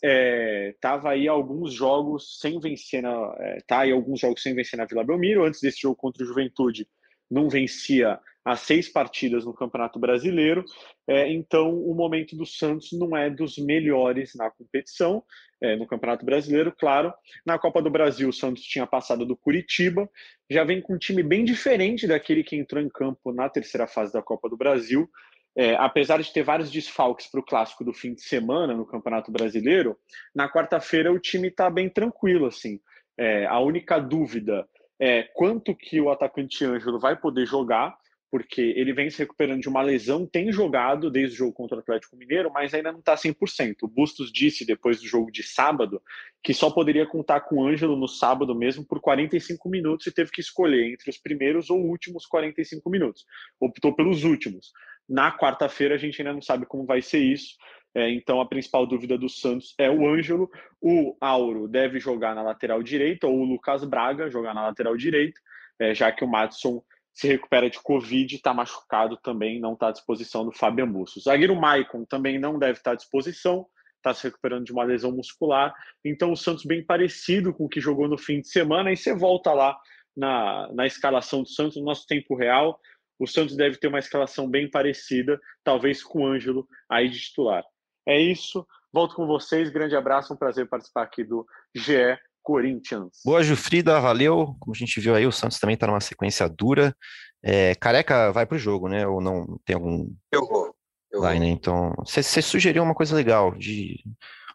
estava é, aí alguns jogos sem vencer na, é, tá aí alguns jogos sem vencer na Vila Belmiro. Antes desse jogo contra o Juventude, não vencia há seis partidas no Campeonato Brasileiro. É, então, o momento do Santos não é dos melhores na competição, é, no Campeonato Brasileiro, claro. Na Copa do Brasil, o Santos tinha passado do Curitiba, já vem com um time bem diferente daquele que entrou em campo na terceira fase da Copa do Brasil. É, apesar de ter vários desfalques para o clássico do fim de semana no Campeonato Brasileiro, na quarta-feira o time está bem tranquilo. assim. É, a única dúvida é quanto que o atacante Ângelo vai poder jogar, porque ele vem se recuperando de uma lesão, tem jogado desde o jogo contra o Atlético Mineiro, mas ainda não está 100%. O Bustos disse depois do jogo de sábado que só poderia contar com o Ângelo no sábado mesmo por 45 minutos e teve que escolher entre os primeiros ou últimos 45 minutos. Optou pelos últimos. Na quarta-feira a gente ainda não sabe como vai ser isso. É, então a principal dúvida do Santos é o Ângelo. O Auro deve jogar na lateral direita, ou o Lucas Braga jogar na lateral direita, é, já que o Matson se recupera de Covid, está machucado também, não está à disposição do Fábio Musso. O zagueiro Maicon também não deve estar à disposição, está se recuperando de uma lesão muscular. Então o Santos bem parecido com o que jogou no fim de semana, e você volta lá na, na escalação do Santos, no nosso tempo real o Santos deve ter uma escalação bem parecida, talvez com o Ângelo aí de titular. É isso, volto com vocês, grande abraço, um prazer participar aqui do GE Corinthians. Boa, Jufrida, valeu. Como a gente viu aí, o Santos também está numa sequência dura. É, Careca vai para o jogo, né? Ou não tem algum. Eu vou. Eu vai, vou. né? Então, você sugeriu uma coisa legal de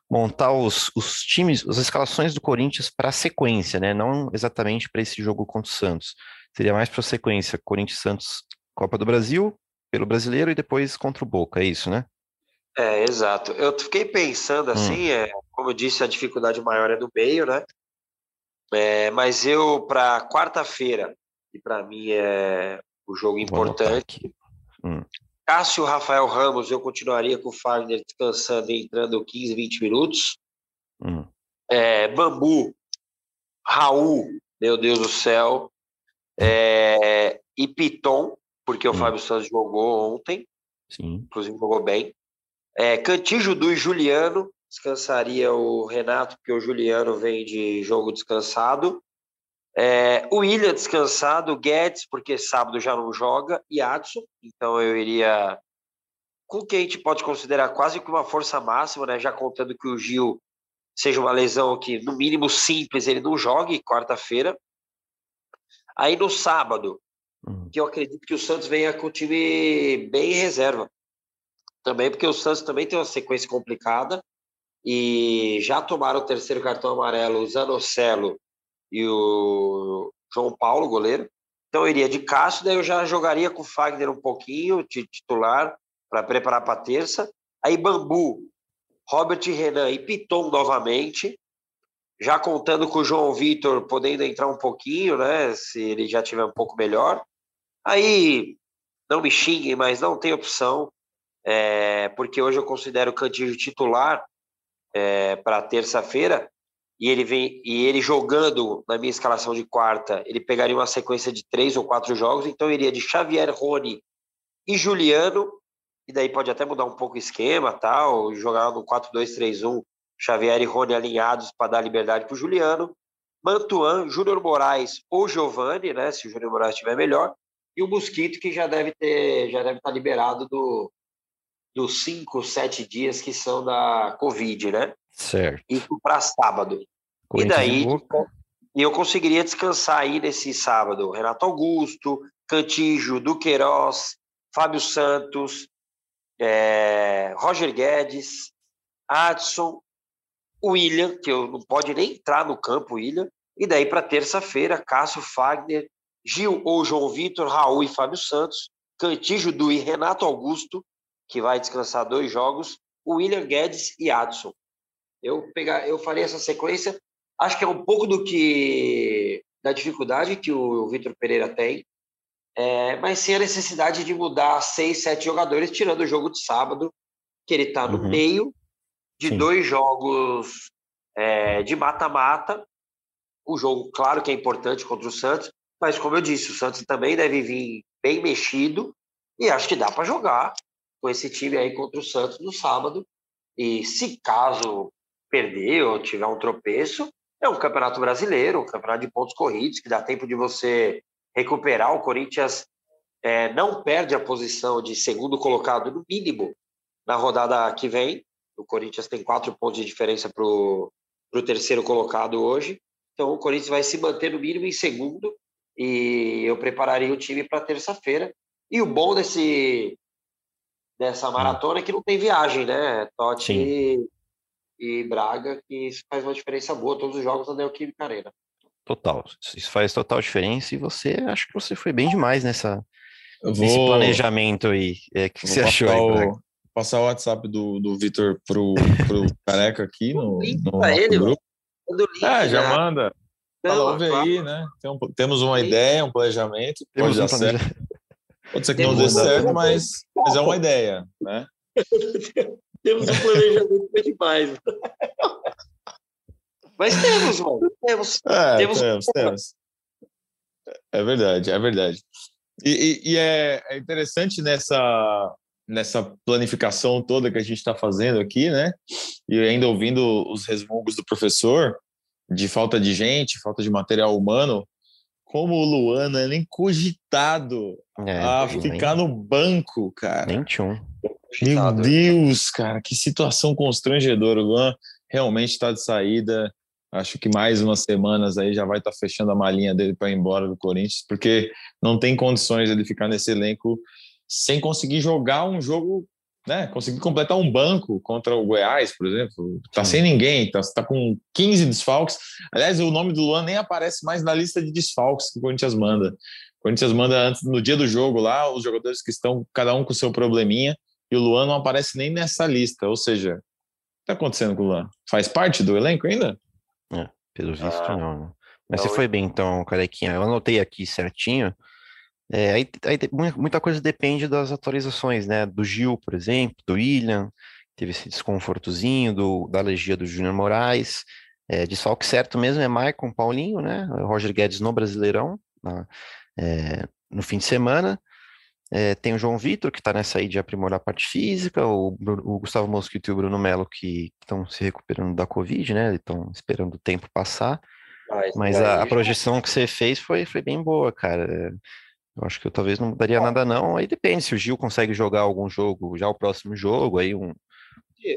montar os, os times, as escalações do Corinthians para a sequência, né? Não exatamente para esse jogo contra o Santos. Seria mais para a sequência Corinthians Santos Copa do Brasil, pelo brasileiro e depois contra o Boca, é isso, né? É, exato. Eu fiquei pensando Hum. assim, é, como eu disse, a dificuldade maior é no meio, né? É, mas eu, para quarta-feira, e para mim é o jogo Vou anotar importante. Hum. Cássio Rafael Ramos, eu continuaria com o Fagner descansando e entrando 15, 20 minutos. Hum. É, Bambu, Raul, meu Deus do céu. É, e Piton, porque o Hum. Fábio Santos jogou ontem, Sim. inclusive jogou bem. É, Cantijo do Juliano, descansaria o Renato, porque o Juliano vem de jogo descansado. É, o William descansado, Guedes, porque sábado já não joga, e Adson, então eu iria com o que a gente pode considerar quase que uma força máxima, né? já contando que o Gil seja uma lesão que, no mínimo simples, ele não jogue quarta-feira. Aí no sábado, Hum. que eu acredito que o Santos venha com o time bem em reserva. Também porque o Santos também tem uma sequência complicada e já tomaram o terceiro cartão amarelo o Zanocelo e o João Paulo, goleiro. Então eu iria de Cássio, daí eu já jogaria com o Fagner um pouquinho, de titular, para preparar para terça. Aí Bambu, Robert Renan e Piton novamente, já contando com o João Vitor podendo entrar um pouquinho, né? Se ele já tiver um pouco melhor. Aí, não me xinguem, mas não tem opção, é, porque hoje eu considero o Cantillo titular é, para terça-feira, e ele vem e ele jogando na minha escalação de quarta, ele pegaria uma sequência de três ou quatro jogos, então iria de Xavier Rony e Juliano, e daí pode até mudar um pouco o esquema, tal, jogar no 4-2-3-1, Xavier e Rony alinhados para dar liberdade para o Juliano. Mantuan, Júnior Moraes ou Giovani, né? Se o Júnior Moraes estiver melhor. E o Mosquito, que já deve ter, já deve estar liberado do, dos cinco, sete dias que são da Covid, né? Certo. Isso para sábado. E daí e eu conseguiria descansar aí nesse sábado. Renato Augusto, Cantijo, Duqueiroz, Fábio Santos, é, Roger Guedes, Adson, William, que eu não pode nem entrar no campo, William. E daí para terça-feira, Cássio Fagner, Gil ou João Vitor, Raul e Fábio Santos, Cantijo, Du e Renato Augusto, que vai descansar dois jogos, William Guedes e Adson. Eu pegar, eu farei essa sequência. Acho que é um pouco do que da dificuldade que o Vitor Pereira tem, é, mas sem a necessidade de mudar seis, sete jogadores, tirando o jogo de sábado, que ele está no uhum. meio de Sim. dois jogos é, de mata-mata. O jogo, claro que é importante contra o Santos, mas como eu disse, o Santos também deve vir bem mexido e acho que dá para jogar com esse time aí contra o Santos no sábado. E se caso perder ou tiver um tropeço, é um campeonato brasileiro, um campeonato de pontos corridos, que dá tempo de você recuperar. O Corinthians é, não perde a posição de segundo colocado, no mínimo, na rodada que vem. O Corinthians tem quatro pontos de diferença para o terceiro colocado hoje. Então, o Corinthians vai se manter no mínimo em segundo. E eu prepararia o time para terça-feira. E o bom desse, dessa maratona que não tem viagem, né? Totti e, e Braga, que isso faz uma diferença boa. Todos os jogos da Neoquímica Arena. Total. Isso faz total diferença. E você, acho que você foi bem demais nessa, vou, nesse planejamento aí. É, que você achou aí, o, Passar o WhatsApp do, do Vitor pro, pro Careca aqui no, no ele, grupo. Ah, já né? manda. Fala, ouve aí, né? Tem temos uma ideia, um planejamento. Temos pode um dar certo. Pode ser que não dê certo, mas, mas é uma ideia, né? temos um planejamento demais. mas temos, mano. Temos. É, temos, temos, temos. É verdade, é verdade. E, e, e é, é interessante nessa, nessa planificação toda que a gente está fazendo aqui, né? E ainda ouvindo os resmungos do professor de falta de gente, falta de material humano, como o Luan é nem cogitado é, a ficar nem, no banco, cara. Nem tchum. Meu Deus, cara, que situação constrangedora. O Luan realmente está de saída. Acho que mais umas semanas aí já vai estar tá fechando a malinha dele para ir embora do Corinthians, porque não tem condições ele ficar nesse elenco sem conseguir jogar um jogo, né? Conseguir completar um banco contra o Goiás, por exemplo. Tá sem ninguém, tá, tá com 15 desfalques. Aliás, o nome do Luan nem aparece mais na lista de desfalques que o Corinthians manda. O Corinthians manda antes, no dia do jogo lá, os jogadores que estão, cada um com seu probleminha, e o Luan não aparece nem nessa lista. Ou seja, o que tá acontecendo com o Luan? Faz parte do elenco ainda? É, pelo visto, ah, não. Né? Mas não, você foi bem, então, Carequinha. Eu anotei aqui certinho. É, aí, aí, muita coisa depende das atualizações, né? Do Gil, por exemplo, do William, teve esse desconfortozinho, do, da alergia do Júnior Moraes. É, desfalque certo mesmo é Maicon, Paulinho, né? Roger Guedes no Brasileirão, na, é, no fim de semana. É, tem o João Vitor, que está nessa aí de aprimorar a parte física, o, o Gustavo Mosquito e o Bruno Melo, que estão se recuperando da Covid, né? Estão esperando o tempo passar. Mas, Mas a, a, projeção que você fez foi, foi bem boa, cara. Eu acho que eu talvez não mudaria nada, não. Aí depende se o Gil consegue jogar algum jogo, já o próximo jogo, aí um,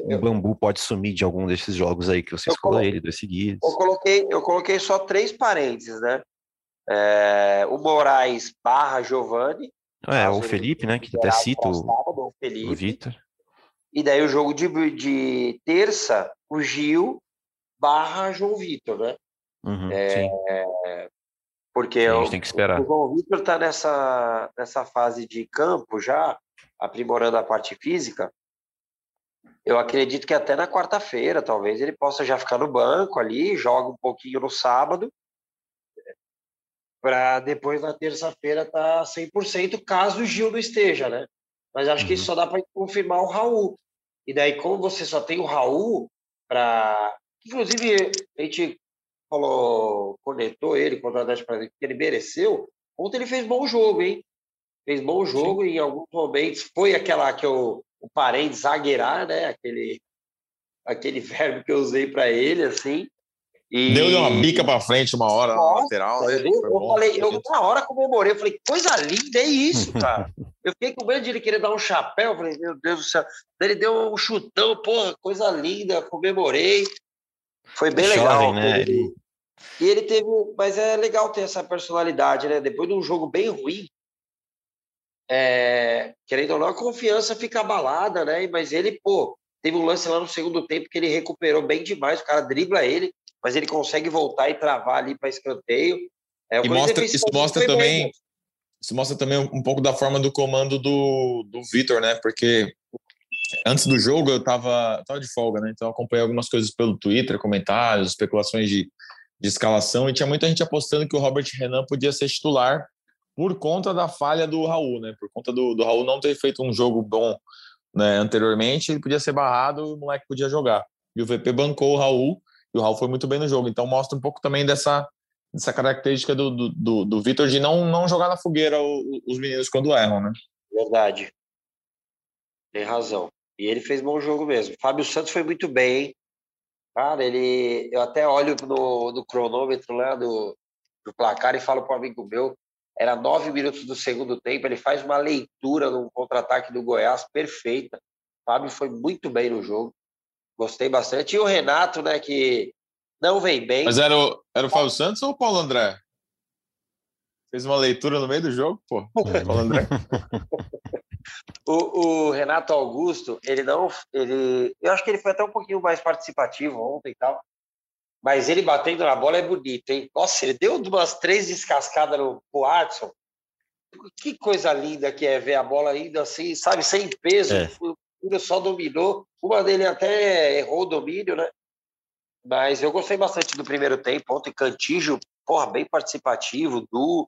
um bambu pode sumir de algum desses jogos aí que você escolheu ele, dois seguidos. Eu coloquei, eu coloquei só três parênteses, né? É, o Moraes barra Giovanni. É, o Felipe, né? Que até cita o, o Vitor. E daí o jogo de, de terça, o Gil barra João Vitor, né? Uhum, é, porque a gente tem que esperar. o João Vitor está nessa, nessa fase de campo já, aprimorando a parte física. Eu acredito que até na quarta-feira, talvez, ele possa já ficar no banco ali, joga um pouquinho no sábado, para depois na terça-feira estar tá 100%, caso o Gil não esteja, né? Mas acho uhum. que isso só dá para confirmar o Raul. E daí, como você só tem o Raul, para. Inclusive, a gente falou, conectou ele contra o Atlético Paranaense, que ele mereceu. Ontem ele fez bom jogo, hein? Fez bom jogo Sim. em alguns momentos foi aquela que eu, o parente zagueirar, né? Aquele, aquele verbo que eu usei para ele, assim. E... Deu uma bica para frente uma hora Nossa, na lateral, né? Eu, eu falei, eu na hora comemorei, eu falei, coisa linda, é isso, cara. eu fiquei com medo de ele querer dar um chapéu, eu falei, meu Deus do céu. Ele deu um chutão, porra, coisa linda, comemorei. Foi bem legal. né? Ele... E ele teve, mas é legal ter essa personalidade, né? Depois de um jogo bem ruim, é, querendo ou não, a confiança fica abalada, né? Mas ele, pô, teve um lance lá no segundo tempo que ele recuperou bem demais, o cara dribla ele, mas ele consegue voltar e travar ali para escanteio. É, e mostra, isso mostra também bem, isso mostra também um pouco da forma do comando do, do Vitor, né? Porque antes do jogo eu tava, tava de folga, né? Então acompanhei algumas coisas pelo Twitter, comentários, especulações de, de escalação, e tinha muita gente apostando que o Robert Renan podia ser titular por conta da falha do Raul, né? Por conta do, do Raul não ter feito um jogo bom né, anteriormente, ele podia ser barrado e o moleque podia jogar. E o VP bancou o Raul, e o Raul foi muito bem no jogo. Então mostra um pouco também dessa, dessa característica do, do, do, do Vitor de não, não jogar na fogueira os meninos quando erram, né? Verdade. Tem razão. E ele fez bom jogo mesmo. Fábio Santos foi muito bem, hein? Cara, ele. Eu até olho no, no cronômetro lá do, do placar e falo para um amigo meu. Era nove minutos do segundo tempo. Ele faz uma leitura no contra-ataque do Goiás perfeita. Fábio foi muito bem no jogo. Gostei bastante. E o Renato, né, que não vem bem. Mas era o, era o Fábio Santos ou o Paulo André? Fez uma leitura no meio do jogo, pô. Paulo André. o, o, Renato Augusto, ele não. Ele, eu acho que ele foi até um pouquinho mais participativo ontem e tal. Mas ele batendo na bola é bonito, hein? Nossa, ele deu umas três descascadas no, pro Adson. Que coisa linda que é ver a bola ainda assim, sabe, sem peso. É. O só dominou. Uma dele até errou o domínio, né? Mas eu gostei bastante do primeiro tempo. Ontem, Cantígio, porra, bem participativo. Du,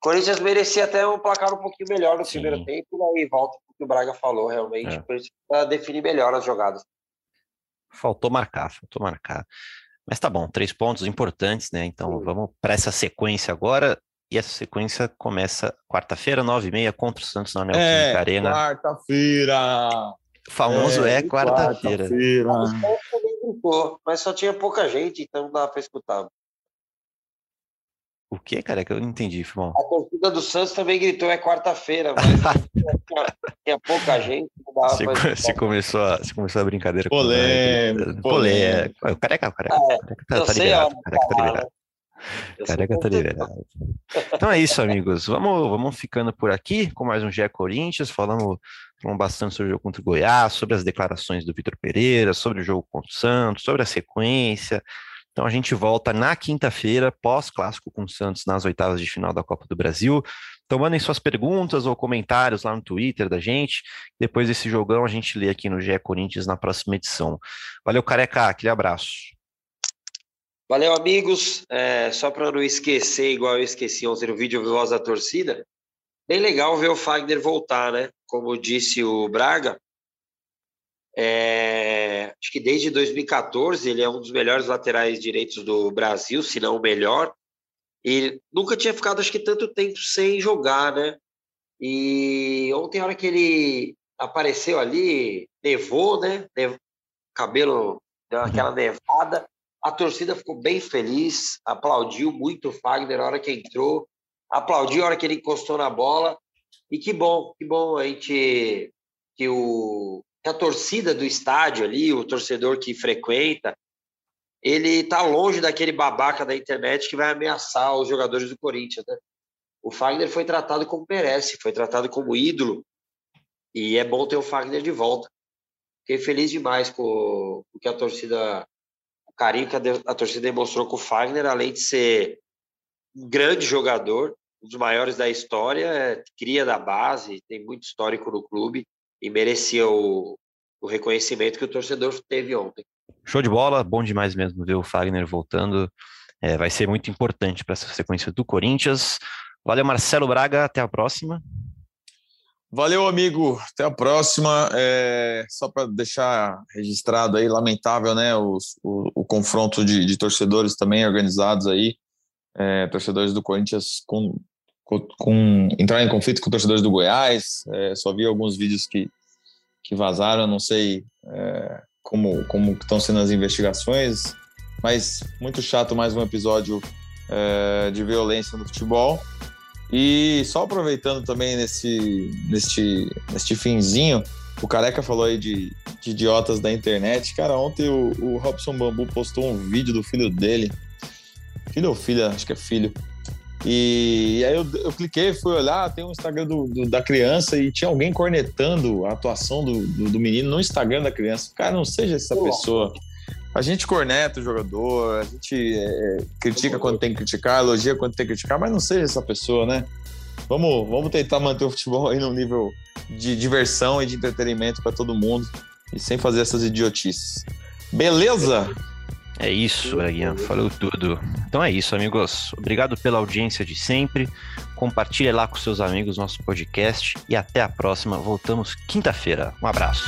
Corinthians merecia até um placar um pouquinho melhor no Sim. primeiro tempo, e aí volta o que o Braga falou, realmente, é. para definir melhor as jogadas. Faltou marcar, faltou marcar. Mas tá bom, três pontos importantes, né? Então Sim. vamos para essa sequência agora. E essa sequência começa quarta-feira, nove e meia, contra o Santos na Neoquímica é, Arena. Quarta-feira! O famoso é, é quarta-feira. Quarta mas só tinha pouca gente, então não dava para escutar. O que, cara? Que eu não entendi, Fimão. A torcida do Santos também gritou é quarta-feira, mas tinha, pouca gente. Você, você, começou a, você começou a brincadeira polêmico, com Polê. O careca, o careca, é, careca tá, tá ligado. O careca tá ligado. Careca tá ligado. Então é isso, amigos. Vamos, vamos ficando por aqui com mais um GE Corinthians. Falamos, falamos bastante sobre o jogo contra o Goiás, sobre as declarações do Vitor Pereira, sobre o jogo contra o Santos, sobre a sequência. Então a gente volta na quinta-feira, pós-clássico com o Santos nas oitavas de final da Copa do Brasil. Então mandem suas perguntas ou comentários lá no Twitter da gente. Depois desse jogão a gente lê aqui no GE Corinthians na próxima edição. Valeu, Careca, aquele abraço. Valeu, amigos. É, só para não esquecer, igual eu esqueci ontem no vídeo Voz da Torcida, bem legal ver o Fagner voltar, né? Como disse o Braga, é, que desde 2014 ele é um dos melhores laterais direitos do Brasil, se não o melhor. E nunca tinha ficado, acho que, tanto tempo sem jogar, né? E ontem, a hora que ele apareceu ali, nevou, né? Nev... Cabelo deu aquela uhum. nevada. A torcida ficou bem feliz, aplaudiu muito o Fagner na hora que entrou, aplaudiu a hora que ele encostou na bola. E que bom, que bom a gente que o que a torcida do estádio ali, o torcedor que frequenta, ele tá longe daquele babaca da internet que vai ameaçar os jogadores do Corinthians, né? O Fagner foi tratado como merece, foi tratado como ídolo, e é bom ter o Fagner de volta. Fiquei feliz demais com o que a torcida, o carinho que a, torcida demonstrou com o Fagner, além de ser um grande jogador, um dos maiores da história, é, cria da base, tem muito histórico no clube e merecia o, o reconhecimento que o torcedor teve ontem. Show de bola, bom demais mesmo ver o Fagner voltando. É, vai ser muito importante para essa sequência do Corinthians. Valeu, Marcelo Braga, até a próxima. Valeu, amigo. Até a próxima. É, só para deixar registrado aí, lamentável, né? Os, o, o confronto de, de, torcedores também organizados aí, é, torcedores do Corinthians com, com, entrar em conflito com torcedores do Goiás. É, só vi alguns vídeos que, que vazaram, não sei é, como, como estão sendo as investigações, mas muito chato mais um episódio é, de violência no futebol. E só aproveitando também nesse, nesse, nesse finzinho, o Careca falou aí de, de idiotas da internet. Cara, ontem o, o Robson Bambu postou um vídeo do filho dele. Filho ou filha? Acho que é filho. E, e aí eu, eu, cliquei, fui olhar, tem um Instagram do, do, da criança e tinha alguém cornetando a atuação do, do, menino no Instagram da criança. Cara, não seja essa pessoa. A gente corneta o jogador, a gente é, critica quando tem que criticar, elogia quando tem que criticar, mas não seja essa pessoa, né? Vamos, vamos tentar manter o futebol aí no nível de diversão e de entretenimento para todo mundo e sem fazer essas idiotices. Beleza? É isso, Braguinha, falou tudo. Então é isso, amigos. Obrigado pela audiência de sempre. Compartilhe lá com seus amigos nosso podcast e até a próxima. Voltamos quinta-feira. Um abraço.